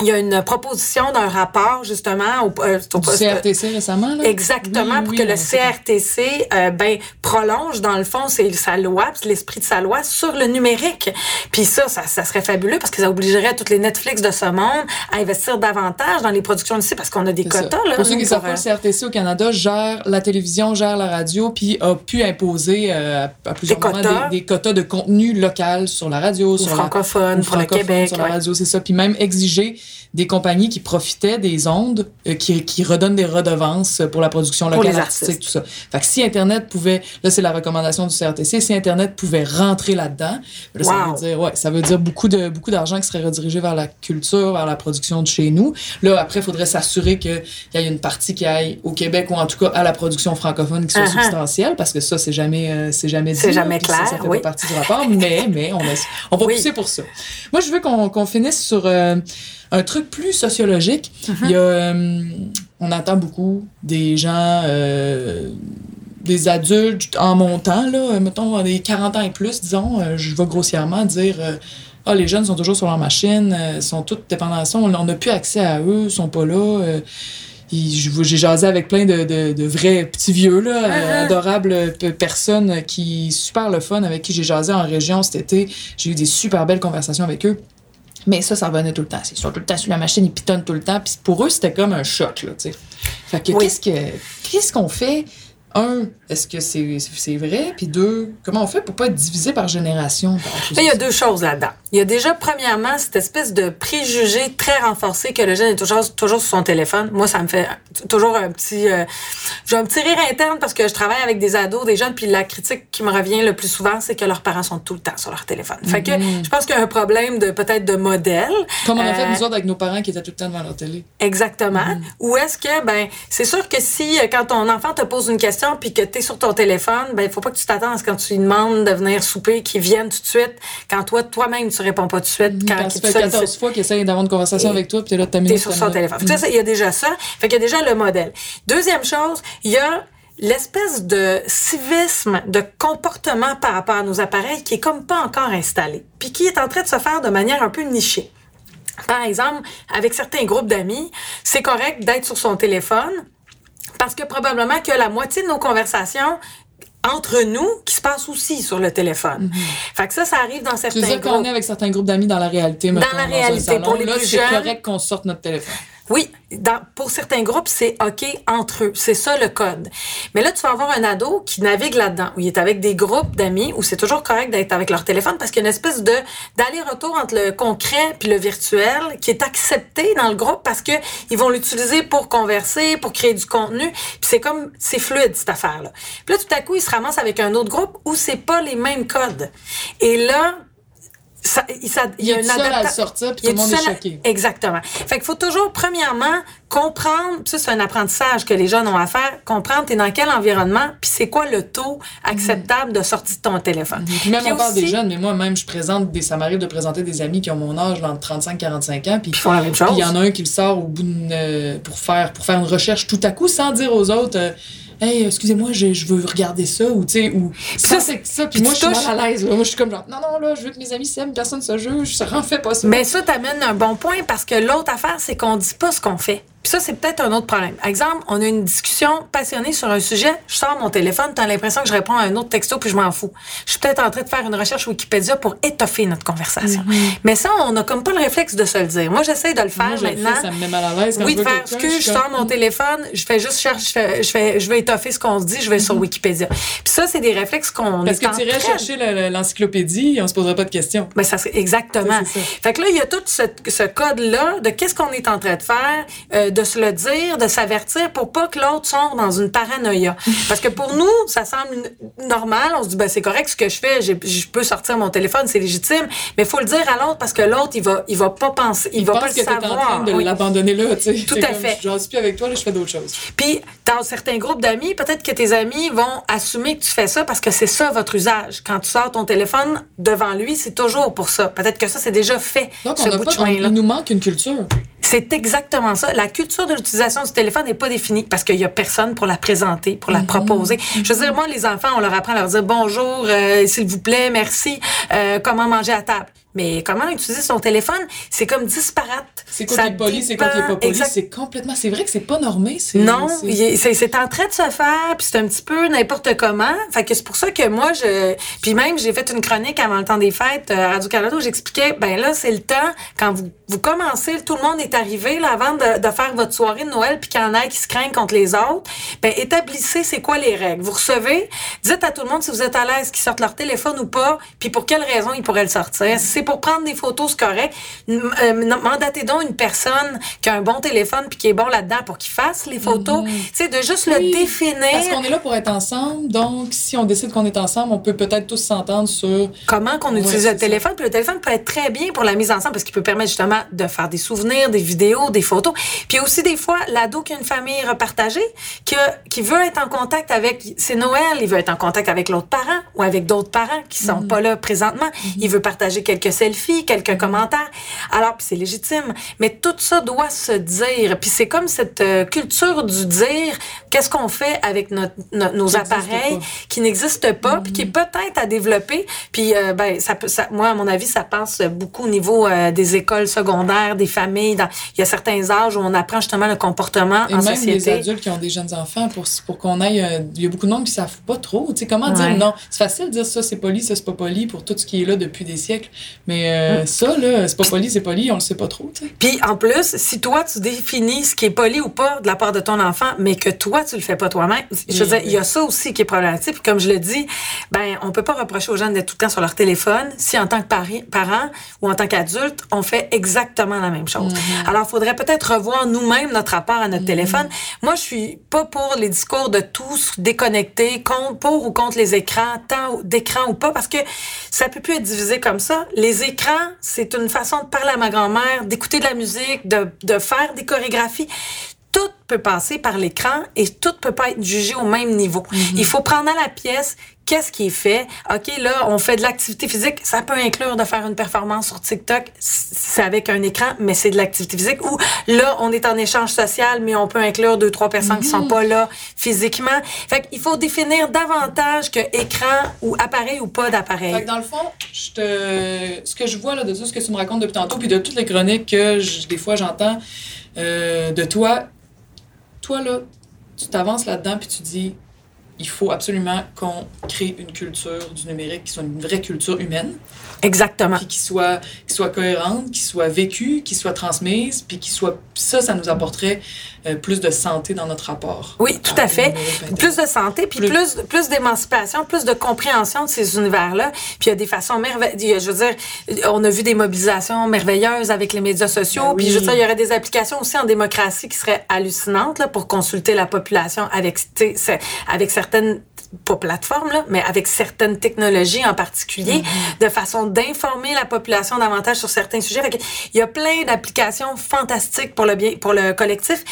[SPEAKER 2] il y a une proposition d'un rapport justement au,
[SPEAKER 1] euh, au CRTC récemment là?
[SPEAKER 2] exactement pour que le CRTC euh, ben prolonge dans le fond c'est sa loi l'esprit de sa loi sur le numérique puis ça, ça, ça serait fabuleux parce que ça obligerait toutes les Netflix de ce monde à investir davantage dans les productions d'ici parce qu'on a des quotas là
[SPEAKER 1] pour ceux qui savent pas le CRTC au Canada gère la télévision gère la radio puis a pu imposer euh, à plusieurs des moments quotas. Des, quotas de contenu local sur la radio sur
[SPEAKER 2] francophone
[SPEAKER 1] la,
[SPEAKER 2] pour le Québec
[SPEAKER 1] sur la radio c'est ça puis même exiger des compagnies qui profitaient des ondes, euh, qui, qui redonnent des redevances pour la production locale artistique, tout ça. Fait que si Internet pouvait, là c'est la recommandation du CRTC, si Internet pouvait rentrer là-dedans, là, ça veut dire, ouais, ça veut dire beaucoup de beaucoup d'argent qui serait redirigé vers la culture, vers la production de chez nous. Là après, il faudrait s'assurer qu'il y ait une partie qui aille au Québec ou en tout cas à la production francophone qui soit uh-huh. substantielle, parce que ça c'est jamais euh, c'est jamais dit.
[SPEAKER 2] C'est jamais clair.
[SPEAKER 1] Ça, fait
[SPEAKER 2] oui.
[SPEAKER 1] pas partie du rapport, mais mais on, on va pousser pour ça. Moi je veux qu'on qu'on finisse sur euh, un truc plus sociologique, uh-huh. il y a, euh, on entend beaucoup des gens, euh, des adultes en montant, là, mettons des 40 ans et plus, disons, euh, je vais grossièrement dire ah, les jeunes sont toujours sur leur machine, sont toutes dépendants on n'a plus accès à eux, sont pas là. j'ai jasé avec plein de, de, vrais petits vieux, là, uh-huh. adorables personnes qui, super le fun, avec qui j'ai jasé en région cet été. J'ai eu des super belles conversations avec eux. Mais ça, ça revenait tout le temps. Ils sont tout le temps sur la machine, ils pitonnent tout le temps. Puis pour eux, c'était comme un choc, là, tu sais. Fait que qu'est-ce que qu'est-ce qu'on fait? Un, est-ce que c'est vrai? Puis deux, comment on fait pour pas être divisé par génération?
[SPEAKER 2] il y a deux choses là-dedans. Il y a déjà, premièrement, cette espèce de préjugé très renforcé que le jeune est toujours, toujours sur son téléphone. Moi, ça me fait toujours un petit... Euh, j'ai un petit rire interne parce que je travaille avec des ados, des jeunes, puis la critique qui me revient le plus souvent, c'est que leurs parents sont tout le temps sur leur téléphone. Fait que mm-hmm. je pense qu'il y a un problème de peut-être de modèle.
[SPEAKER 1] Comme on a fait, nous autres, avec nos parents qui étaient tout le temps devant leur télé.
[SPEAKER 2] Exactement. Mm-hmm. Ou est-ce que, ben, c'est sûr que si, euh, quand ton enfant te pose une question, puis que tu es sur ton téléphone, ben il faut pas que tu t'attendes quand tu lui demandes de venir souper qu'il vienne tout de suite quand toi toi-même tu réponds pas tout de suite
[SPEAKER 1] quand, tu fais 14 fois qu'il essaie d'avoir une conversation avec toi puis tu es là tu
[SPEAKER 2] es sur son téléphone. il y a déjà ça. Fait qu'il y a déjà le modèle. Deuxième chose, il y a l'espèce de civisme, de comportement par rapport à nos appareils qui est comme pas encore installé, puis qui est en train de se faire de manière un peu nichée. Par exemple, avec certains groupes d'amis, c'est correct d'être sur son téléphone, parce que probablement que la moitié de nos conversations entre nous qui se passent aussi sur le téléphone. Fait que ça, ça arrive dans certains
[SPEAKER 1] tu groupes. qu'on est avec certains groupes d'amis dans la réalité.
[SPEAKER 2] Dans la réalité, pour les
[SPEAKER 1] là,
[SPEAKER 2] plus jeunes.
[SPEAKER 1] c'est correct qu'on sorte notre téléphone.
[SPEAKER 2] Oui, dans, pour certains groupes, c'est OK entre eux. C'est ça le code. Mais là, tu vas avoir un ado qui navigue là-dedans, où il est avec des groupes d'amis, où c'est toujours correct d'être avec leur téléphone parce qu'il y a une espèce de d'aller-retour entre le concret puis le virtuel qui est accepté dans le groupe parce que ils vont l'utiliser pour converser, pour créer du contenu. Puis c'est comme, c'est fluide cette affaire-là. Puis là, tout à coup, ils se ramassent avec un autre groupe où c'est pas les mêmes codes. Et là, ça, ça,
[SPEAKER 1] il y a, une seul à le sortir, puis tout le monde est choqué.
[SPEAKER 2] Exactement. Fait qu'il faut toujours, premièrement, comprendre, ça c'est un apprentissage que les jeunes ont à faire, comprendre t'es dans quel environnement, puis c'est quoi le taux acceptable de sortie de ton téléphone.
[SPEAKER 1] Puis même on parle des jeunes, mais moi-même, je présente, des, ça m'arrive de présenter des amis qui ont mon âge, entre 35-45 ans, puis
[SPEAKER 2] ils font la même chose.
[SPEAKER 1] Puis il y en a un qui le sort au bout d'une, euh, pour faire pour faire une recherche tout à coup sans dire aux autres... Euh, hey, excusez-moi, je, je, veux regarder ça, ou tu sais, ou ça, c'est ça, puis moi, je suis mal à l'aise. Moi, je suis comme genre, non, non, là, je veux que mes amis s'aiment, personne se juge, ça en fait pas ça.
[SPEAKER 2] Mais ça t'amène un bon point parce que l'autre affaire, c'est qu'on dit pas ce qu'on fait. Puis ça, c'est peut-être un autre problème. Exemple, on a une discussion passionnée sur un sujet, je sors mon téléphone, tu as l'impression que je réponds à un autre texto, puis je m'en fous. Je suis peut-être en train de faire une recherche Wikipédia pour étoffer notre conversation. Mais ça, on n'a comme pas le réflexe de se le dire. Moi, j'essaie de le faire
[SPEAKER 1] Moi,
[SPEAKER 2] maintenant.
[SPEAKER 1] ça me met mal à l'aise.
[SPEAKER 2] Oui, de faire ce que je, sors mon téléphone, je fais juste chercher, je, fais, je, fais, je vais étoffer ce qu'on se dit, je vais sur mm-hmm. Wikipédia. Puis ça, c'est des réflexes qu'on
[SPEAKER 1] Parce que tu irais chercher l'encyclopédie, on se poserait pas de questions.
[SPEAKER 2] Ben, ça, exactement. fait que là, il y a tout ce, ce code-là de qu'est-ce qu'on est en train de faire, euh, de se le dire, de s'avertir pour pas que l'autre sombre dans une paranoïa. Parce que pour nous, ça semble normal. On se dit, ben, c'est correct ce que je fais, je peux sortir mon téléphone, c'est légitime. Mais il faut le dire à l'autre parce que l'autre, il va, il va pas penser, il, va pas le savoir.
[SPEAKER 1] en train de l'abandonner là, tu sais.
[SPEAKER 2] Tout à fait.
[SPEAKER 1] Je suis plus avec toi, là, je fais d'autres choses.
[SPEAKER 2] Puis, dans certains groupes d'amis, peut-être que tes amis vont assumer que tu fais ça parce que c'est ça votre usage. Quand tu sors ton téléphone devant lui, c'est toujours pour ça. Peut-être que ça, c'est déjà fait.
[SPEAKER 1] Donc, on bout pas, il nous manque une culture.
[SPEAKER 2] C'est exactement ça. La culture de l'utilisation du téléphone n'est pas définie parce qu'il y a personne pour la présenter, pour la mhm. proposer. Je veux dire, moi, les enfants, on leur apprend à leur dire bonjour, euh, s'il vous plaît, merci, euh, comment manger à table. Mais comment utiliser son téléphone, c'est comme disparate.
[SPEAKER 1] C'est quoi qui est poli, c'est quoi qui est pas poli, c'est complètement, c'est vrai que c'est pas normé.
[SPEAKER 2] Non, c'est en train de se faire, puis c'est un petit peu n'importe comment. Fait que c'est pour ça que moi, je, puis même, j'ai fait une chronique avant le temps des fêtes euh, à Radio-Canada où j'expliquais, ben là, c'est le temps, quand vous, vous commencez, tout le monde est arrivé, là, avant de, de faire votre soirée de Noël, puis qu'il y en a qui se craignent contre les autres, ben établissez c'est quoi les règles. Vous recevez, dites à tout le monde si vous êtes à l'aise qu'ils sortent leur téléphone ou pas, puis pour quelle raison ils pourraient le sortir. Si pour prendre des photos, c'est correct. Euh, mandatez donc une personne qui a un bon téléphone puis qui est bon là-dedans pour qu'il fasse les photos. C'est mhm. de juste le définir.
[SPEAKER 1] Parce qu'on est là pour être ensemble, donc si on décide qu'on est ensemble, on peut peut-être tous s'entendre sur
[SPEAKER 2] comment qu'on utilise le téléphone. Puis le téléphone peut être très bien pour la mise ensemble parce qu'il peut permettre justement de faire des souvenirs, des vidéos, des photos. Puis aussi des fois l'ado qui a une famille repartagée, qui, qui veut être en contact avec, c'est Noël, il veut être en contact avec l'autre parent ou avec d'autres parents qui sont mhm. pas là présentement. Mhm. Il veut partager quelques selfies, quelques commentaires. Alors, c'est légitime. Mais tout ça doit se dire. Puis c'est comme cette euh, culture du dire, qu'est-ce qu'on fait avec notre, nos appareils qui n'existent pas, puis qui est mhm. peut-être à développer. Puis, euh, ben, ça peut, ça, moi, à mon avis, ça passe beaucoup au niveau euh, des écoles secondaires, des familles. Dans, il y a certains âges où on apprend justement le comportement
[SPEAKER 1] Et
[SPEAKER 2] en
[SPEAKER 1] même
[SPEAKER 2] société.
[SPEAKER 1] les adultes qui ont des jeunes enfants, pour, pour qu'on aille... il y a beaucoup de monde qui savent pas trop. Tu sais, comment dire non? C'est facile de dire ça, c'est poli, ça, c'est pas poli pour tout ce qui est là depuis des siècles. Mais mm. ça, là, c'est pas poli, c'est poli, on le sait pas trop.
[SPEAKER 2] Puis en plus, si toi, tu définis ce qui est poli ou pas de la part de ton enfant, mais que toi, tu le fais pas toi-même, je veux dire, il y a ça aussi qui est problématique. Puis comme je le dis, ben, on peut pas reprocher aux jeunes d'être tout le temps sur leur téléphone si en tant que parent ou en tant qu'adulte, on fait exactement la même chose. Mm-hmm. Alors, il faudrait peut-être revoir nous-mêmes notre rapport à notre mm-hmm. téléphone. Moi, je suis pas pour les discours de tous déconnectés, contre, pour ou contre les écrans, tant d'écran ou pas, parce que ça peut plus être divisé comme ça. Les écrans, c'est une façon de parler à ma grand-mère, d'écouter de la musique, de, de faire des chorégraphies tout peut passer par l'écran et tout peut pas être jugé au même niveau. Mhm. Il faut prendre à la pièce qu'est-ce qui est fait. OK, là, on fait de l'activité physique. Ça peut inclure de faire une performance sur TikTok. C'est avec un écran, mais c'est de l'activité physique. Ou là, on est en échange social, mais on peut inclure deux, trois personnes qui sont mhm. pas là physiquement. Fait qu'il faut définir davantage que écran ou appareil ou pas d'appareil.
[SPEAKER 1] Fait que dans le fond, je te... ce que je vois là, de tout ce que tu me racontes depuis tantôt, puis de toutes les chroniques que des fois j'entends euh, de toi, toi, là, tu t'avances là-dedans puis tu dis, il faut absolument qu'on crée une culture du numérique qui soit une vraie culture humaine.
[SPEAKER 2] Exactement.
[SPEAKER 1] Puis qui soit, qui soit cohérente, qui soit vécue, qui soit transmise, puis qui soit... Ça, ça nous apporterait euh, plus de santé dans notre rapport.
[SPEAKER 2] Oui, tout à, fait. Plus de santé, puis plus, plus, d'émancipation, plus de compréhension de ces univers-là. Puis il y a des façons merveilleuses. Je veux dire, on a vu des mobilisations merveilleuses avec les médias sociaux. Ben puis je veux dire, il y aurait des applications aussi en démocratie qui seraient hallucinantes là, pour consulter la population avec, avec certaines pas plateforme, là, mais avec certaines technologies en particulier, mm-hmm. de façon d'informer la population davantage sur certains sujets. il y a plein d'applications fantastiques pour le bien, pour le collectif.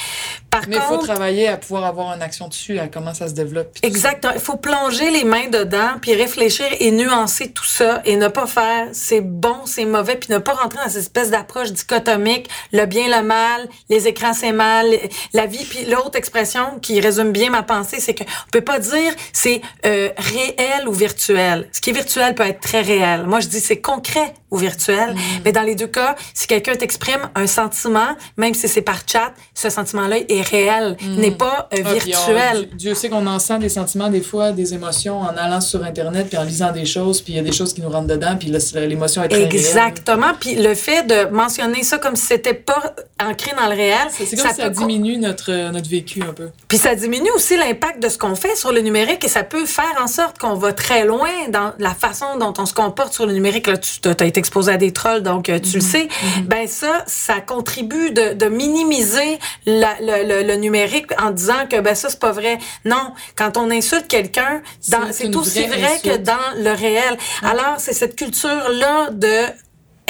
[SPEAKER 2] Par
[SPEAKER 1] mais il faut travailler à pouvoir avoir une action dessus, à comment ça se développe.
[SPEAKER 2] Exactement. Il faut plonger les mains dedans, puis réfléchir et nuancer tout ça et ne pas faire c'est bon, c'est mauvais, puis ne pas rentrer dans cette espèce d'approche dichotomique, le bien, le mal, les écrans, c'est mal, la vie. Puis l'autre expression qui résume bien ma pensée, c'est que on peut pas dire c'est euh, réel ou virtuel? Ce qui est virtuel peut être très réel. Moi, je dis c'est concret ou virtuel. Mm. Mais dans les deux cas, si quelqu'un t'exprime un sentiment, même si c'est par chat, ce sentiment-là est réel, mm. n'est pas euh, ah, virtuel.
[SPEAKER 1] Dieu sait qu'on en sent des sentiments des fois, des émotions en allant sur Internet puis en lisant des choses, puis il y a des choses qui nous rentrent dedans, puis l'émotion est très
[SPEAKER 2] Exactement. Puis le fait de mentionner ça comme si c'était pas ancré dans le réel,
[SPEAKER 1] c'est comme ça, ça diminue notre notre vécu un peu.
[SPEAKER 2] Puis ça diminue aussi l'impact de ce qu'on fait sur le numérique et ça peut faire en sorte qu'on va très loin dans la façon dont on se comporte sur le numérique. Là, tu as été exposé à des trolls, donc euh, tu le mhm. sais. Mhm. Ben ça, ça contribue de, de minimiser la, le, le, numérique en disant que ben ça c'est pas vrai. Non, quand on insulte quelqu'un, c'est aussi vrai que dans le réel. Alors c'est cette culture là de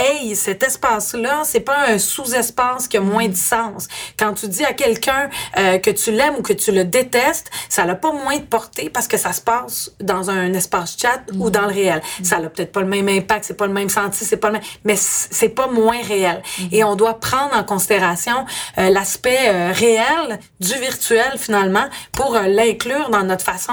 [SPEAKER 2] hey, cet espace-là, c'est pas un sous-espace qui a moins de sens. Quand tu dis à quelqu'un euh, que tu l'aimes ou que tu le détestes, ça n'a pas moins de portée parce que ça se passe dans un espace chat ou dans le réel. Ça n'a peut-être pas le même impact, c'est pas le même senti, c'est pas le même, mais c'est pas moins réel. Et on doit prendre en considération euh, l'aspect euh, réel du virtuel finalement pour euh, l'inclure dans notre façon,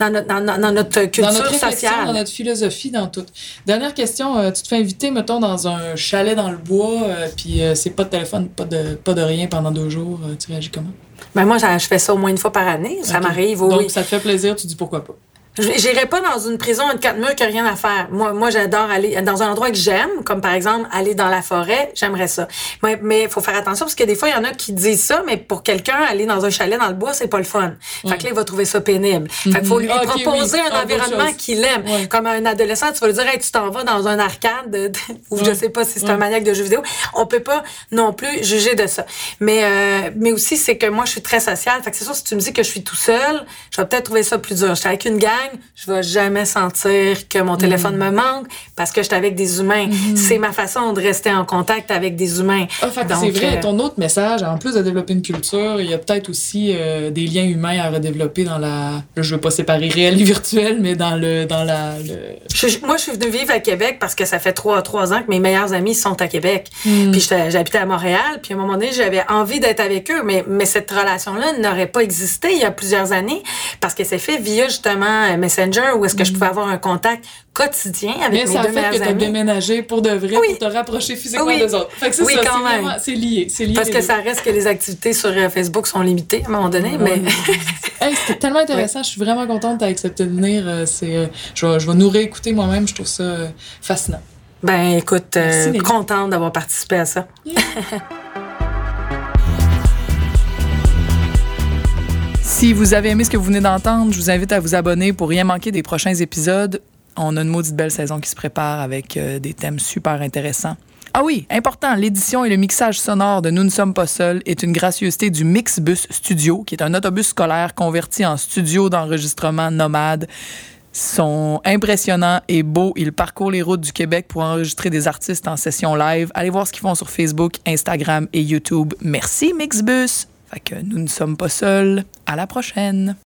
[SPEAKER 2] dans, notre, dans, dans, notre culture
[SPEAKER 1] dans notre
[SPEAKER 2] sociale.
[SPEAKER 1] Dans notre philosophie, dans tout. Dernière question, tu te fais inviter, mettons, dans un chalet dans le bois, puis c'est pas de téléphone, pas de, pas de rien pendant deux jours, tu réagis comment?
[SPEAKER 2] Ben moi, je fais ça au moins une fois par année. Ça m'arrive.
[SPEAKER 1] Donc,
[SPEAKER 2] oui.
[SPEAKER 1] ça te fait plaisir, tu dis pourquoi pas?
[SPEAKER 2] J'irai pas dans une prison de quatre murs qui a rien à faire. Moi, moi, j'adore aller dans un endroit que j'aime, comme par exemple aller dans la forêt. J'aimerais ça. Mais il faut faire attention parce que des fois, il y en a qui disent ça, mais pour quelqu'un, aller dans un chalet dans le bois, c'est pas le fun. Fait que là, il va trouver ça pénible. Fait qu'il faut lui
[SPEAKER 1] Ah, ok,
[SPEAKER 2] proposer
[SPEAKER 1] oui.
[SPEAKER 2] un
[SPEAKER 1] Ah,
[SPEAKER 2] environnement qu'il aime.
[SPEAKER 1] Ouais.
[SPEAKER 2] Comme un adolescent, tu vas lui dire, hey, tu t'en vas dans un arcade de- de- ou je sais pas si c'est un maniaque de jeux vidéo. On peut pas non plus juger de ça. Mais, euh, mais aussi, c'est que moi, je suis très sociale. Fait que c'est sûr, si tu me dis que je suis tout seul, je vais peut-être trouver ça plus dur. Je suis avec une gang, je vais jamais sentir que mon téléphone me manque parce que je suis avec des humains. C'est ma façon de rester en contact avec des humains.
[SPEAKER 1] Ah, c'est vrai,
[SPEAKER 2] euh,
[SPEAKER 1] ton autre message, en plus de développer une culture, il y a peut-être aussi euh, des liens humains à redévelopper dans la. Je veux pas séparer réel et virtuel, mais dans le. Dans la, le...
[SPEAKER 2] Je- moi, je suis venue vivre à Québec parce que ça fait trois, trois ans que mes meilleurs amis sont à Québec.
[SPEAKER 1] Hmm.
[SPEAKER 2] Puis j'habitais à Montréal. Puis à un moment donné, j'avais envie d'être avec eux. Mais, mais cette relation-là n'aurait pas existé il y a plusieurs années parce que c'est fait via justement Messenger où est-ce que je pouvais avoir un contact quotidien avec.
[SPEAKER 1] Mais
[SPEAKER 2] mes
[SPEAKER 1] ça a
[SPEAKER 2] deux
[SPEAKER 1] fait que
[SPEAKER 2] meilleurs
[SPEAKER 1] t'as
[SPEAKER 2] amis.
[SPEAKER 1] déménagé pour de vrai,
[SPEAKER 2] Oui.
[SPEAKER 1] pour te rapprocher physiquement
[SPEAKER 2] Oui.
[SPEAKER 1] des autres. Fait que c'est
[SPEAKER 2] Oui,
[SPEAKER 1] ça,
[SPEAKER 2] quand même.
[SPEAKER 1] C'est lié, c'est lié.
[SPEAKER 2] Parce que
[SPEAKER 1] deux.
[SPEAKER 2] ça reste que les activités sur euh, Facebook sont limitées à un moment donné. Mais
[SPEAKER 1] Hey, c'était tellement intéressant. Je suis vraiment contente d'avoir accepté de venir. euh, C'est, euh, je, vais, je vais nous réécouter moi-même. Je trouve ça fascinant.
[SPEAKER 2] ben écoute, euh, contente d'avoir participé à ça.
[SPEAKER 1] Si vous avez aimé ce que vous venez d'entendre, je vous invite à vous abonner pour rien manquer des prochains épisodes. On a une maudite belle saison qui se prépare avec euh, des thèmes super intéressants. Ah oui, important, l'édition et le mixage sonore de Nous ne sommes pas seuls est une gracieuseté du Mixbus Studio, qui est un autobus scolaire converti en studio d'enregistrement nomade. Sont impressionnants et beaux. Ils parcourent les routes du Québec pour enregistrer des artistes en session live. Allez voir ce qu'ils font sur Facebook, Instagram et YouTube. Merci Mixbus. Que nous ne sommes pas seuls. À la prochaine.